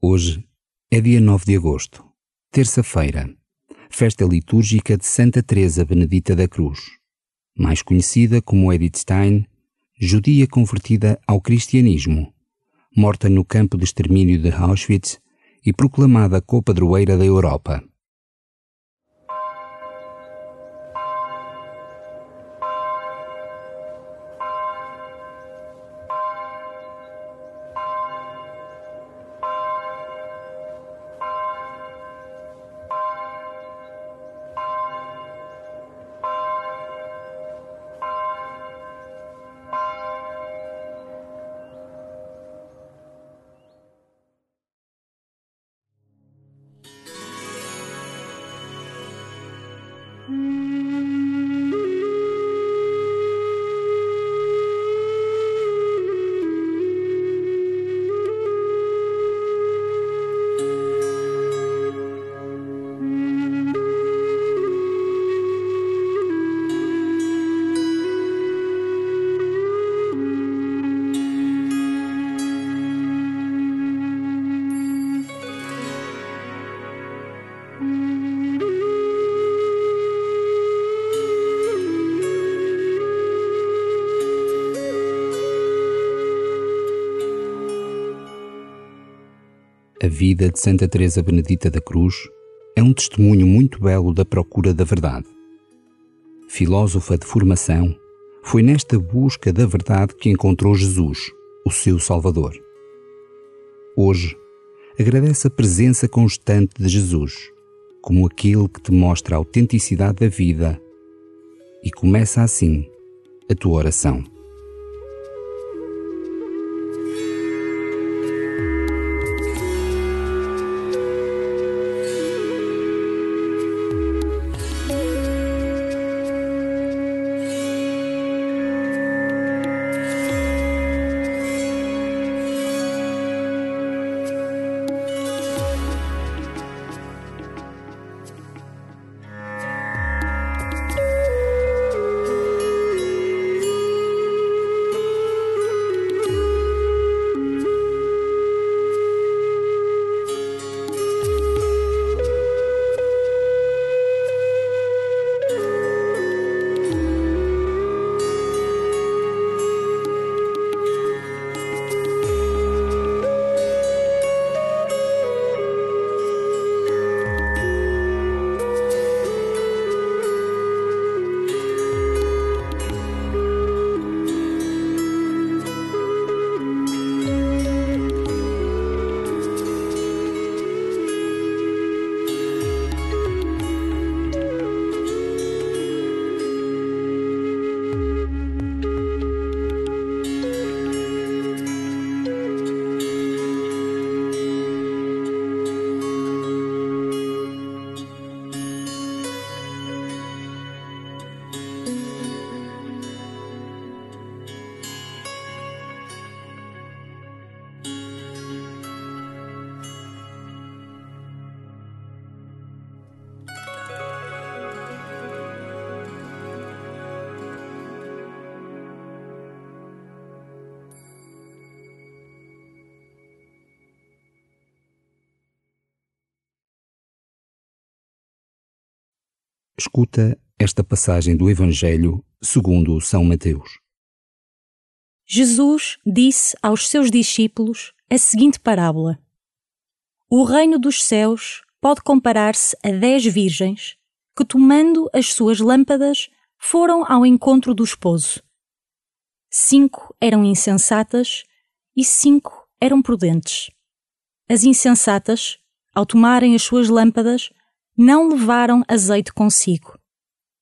Hoje é dia 9 de agosto, terça-feira, festa litúrgica de Santa Teresa Benedita da Cruz, mais conhecida como Edith Stein, judia convertida ao cristianismo, morta no campo de extermínio de Auschwitz e proclamada co-padroeira da Europa. Mm. A vida de Santa Teresa Benedita da Cruz é um testemunho muito belo da procura da verdade. Filósofa de formação, foi nesta busca da verdade que encontrou Jesus, o seu Salvador. Hoje, agradece a presença constante de Jesus, como aquele que te mostra a autenticidade da vida, e começa assim a tua oração. Escuta esta passagem do Evangelho segundo São Mateus. Jesus disse aos seus discípulos a seguinte parábola: O reino dos céus pode comparar-se a dez virgens que, tomando as suas lâmpadas, foram ao encontro do esposo. Cinco eram insensatas e cinco eram prudentes. As insensatas, ao tomarem as suas lâmpadas, não levaram azeite consigo,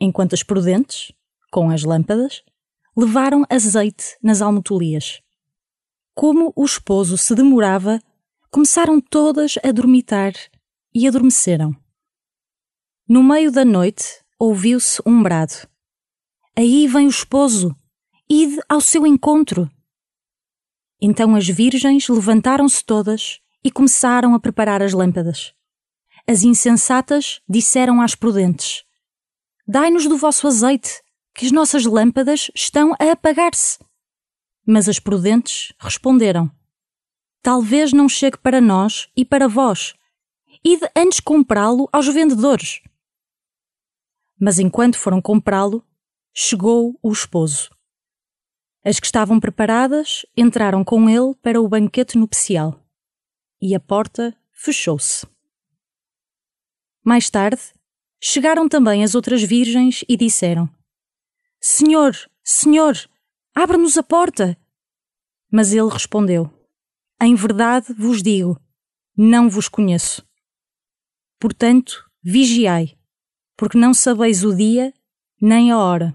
enquanto as prudentes, com as lâmpadas, levaram azeite nas almotolias. Como o esposo se demorava, começaram todas a dormitar e adormeceram. No meio da noite ouviu-se um brado. Aí vem o esposo, ide ao seu encontro. Então as virgens levantaram-se todas e começaram a preparar as lâmpadas. As insensatas disseram às prudentes: Dai-nos do vosso azeite, que as nossas lâmpadas estão a apagar-se. Mas as prudentes responderam: talvez não chegue para nós e para vós. Ide antes comprá-lo aos vendedores. Mas enquanto foram comprá-lo, chegou o esposo. As que estavam preparadas entraram com ele para o banquete nupcial. E a porta fechou-se. Mais tarde, chegaram também as outras virgens e disseram: Senhor, Senhor, abre-nos a porta. Mas ele respondeu: Em verdade vos digo, não vos conheço. Portanto, vigiai, porque não sabeis o dia nem a hora.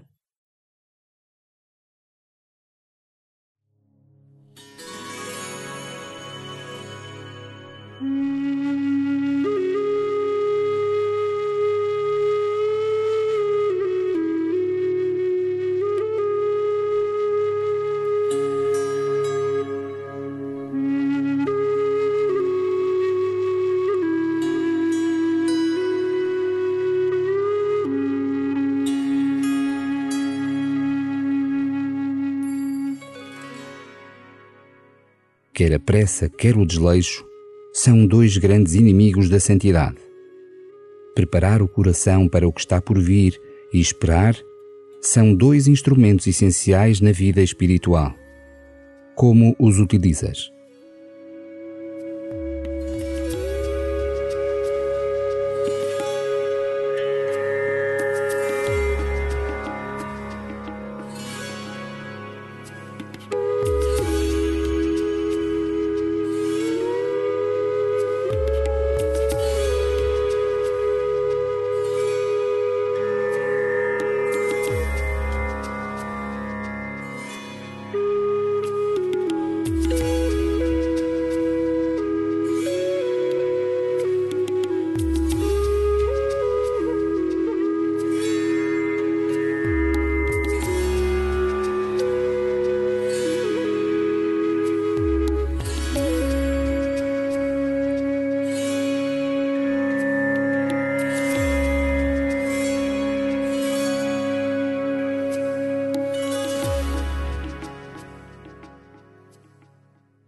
Quer a pressa, quer o desleixo, são dois grandes inimigos da santidade. Preparar o coração para o que está por vir e esperar são dois instrumentos essenciais na vida espiritual. Como os utilizas?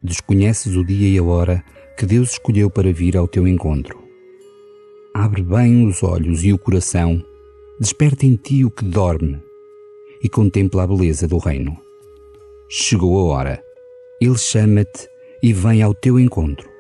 Desconheces o dia e a hora que Deus escolheu para vir ao teu encontro. Abre bem os olhos e o coração, desperta em ti o que dorme e contempla a beleza do reino. Chegou a hora, Ele chama-te e vem ao teu encontro.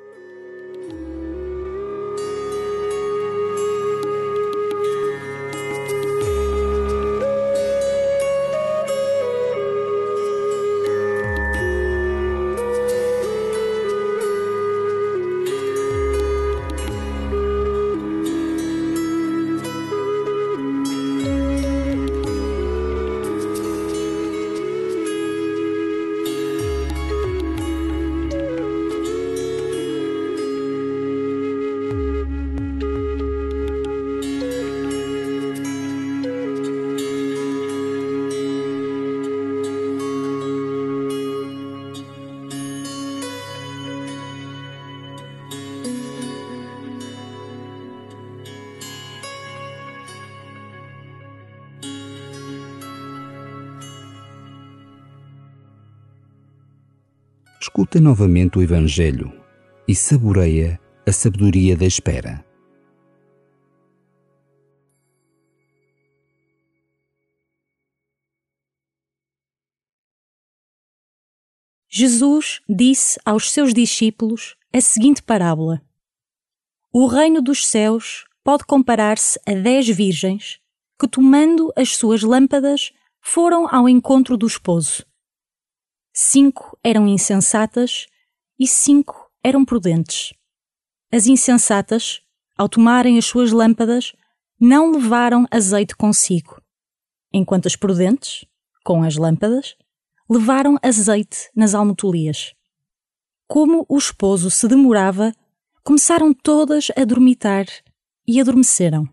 Escuta novamente o Evangelho e saboreia a sabedoria da espera. Jesus disse aos seus discípulos a seguinte parábola: O reino dos céus pode comparar-se a dez virgens que, tomando as suas lâmpadas, foram ao encontro do esposo. Cinco eram insensatas e cinco eram prudentes. As insensatas, ao tomarem as suas lâmpadas, não levaram azeite consigo, enquanto as prudentes, com as lâmpadas, levaram azeite nas almotolias. Como o esposo se demorava, começaram todas a dormitar e adormeceram.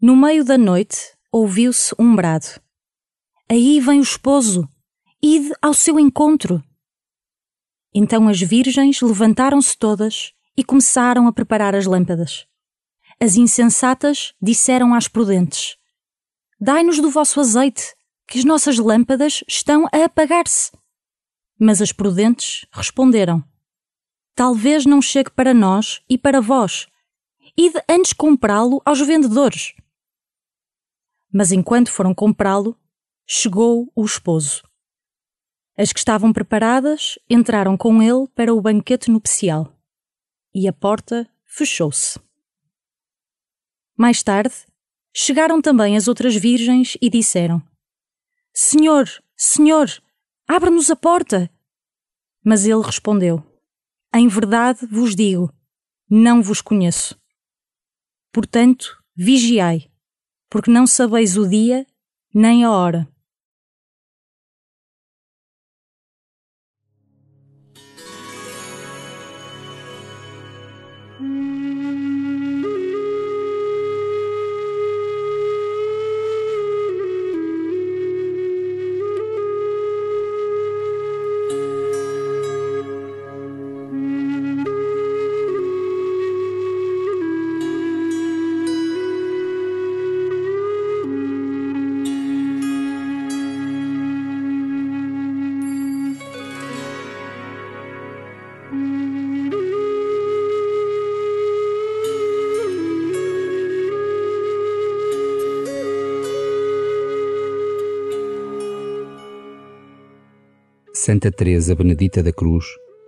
No meio da noite ouviu-se um brado. Aí vem o esposo! Ide ao seu encontro. Então as virgens levantaram-se todas e começaram a preparar as lâmpadas. As insensatas disseram às prudentes: Dai-nos do vosso azeite, que as nossas lâmpadas estão a apagar-se. Mas as prudentes responderam: talvez não chegue para nós e para vós. Ide antes comprá-lo aos vendedores. Mas enquanto foram comprá-lo, chegou o esposo. As que estavam preparadas entraram com ele para o banquete nupcial. E a porta fechou-se. Mais tarde, chegaram também as outras virgens e disseram: Senhor, Senhor, abre-nos a porta. Mas ele respondeu: Em verdade vos digo, não vos conheço. Portanto, vigiai, porque não sabeis o dia nem a hora. Santa Teresa Benedita da Cruz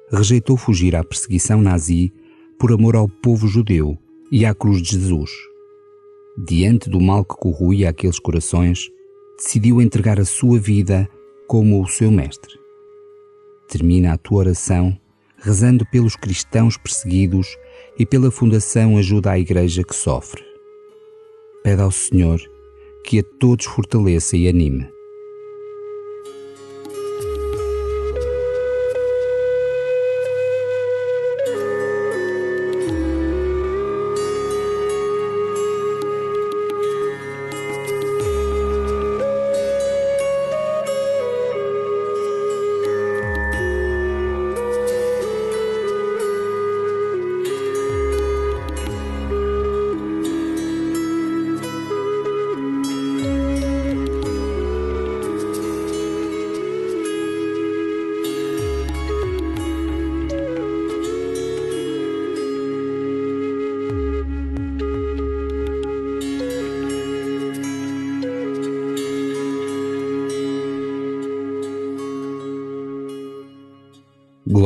rejeitou fugir à perseguição nazi por amor ao povo judeu e à cruz de Jesus. Diante do mal que corroía aqueles corações, decidiu entregar a sua vida como o seu mestre. Termina a tua oração rezando pelos cristãos perseguidos e pela Fundação Ajuda à Igreja que sofre. Pede ao Senhor que a todos fortaleça e anime.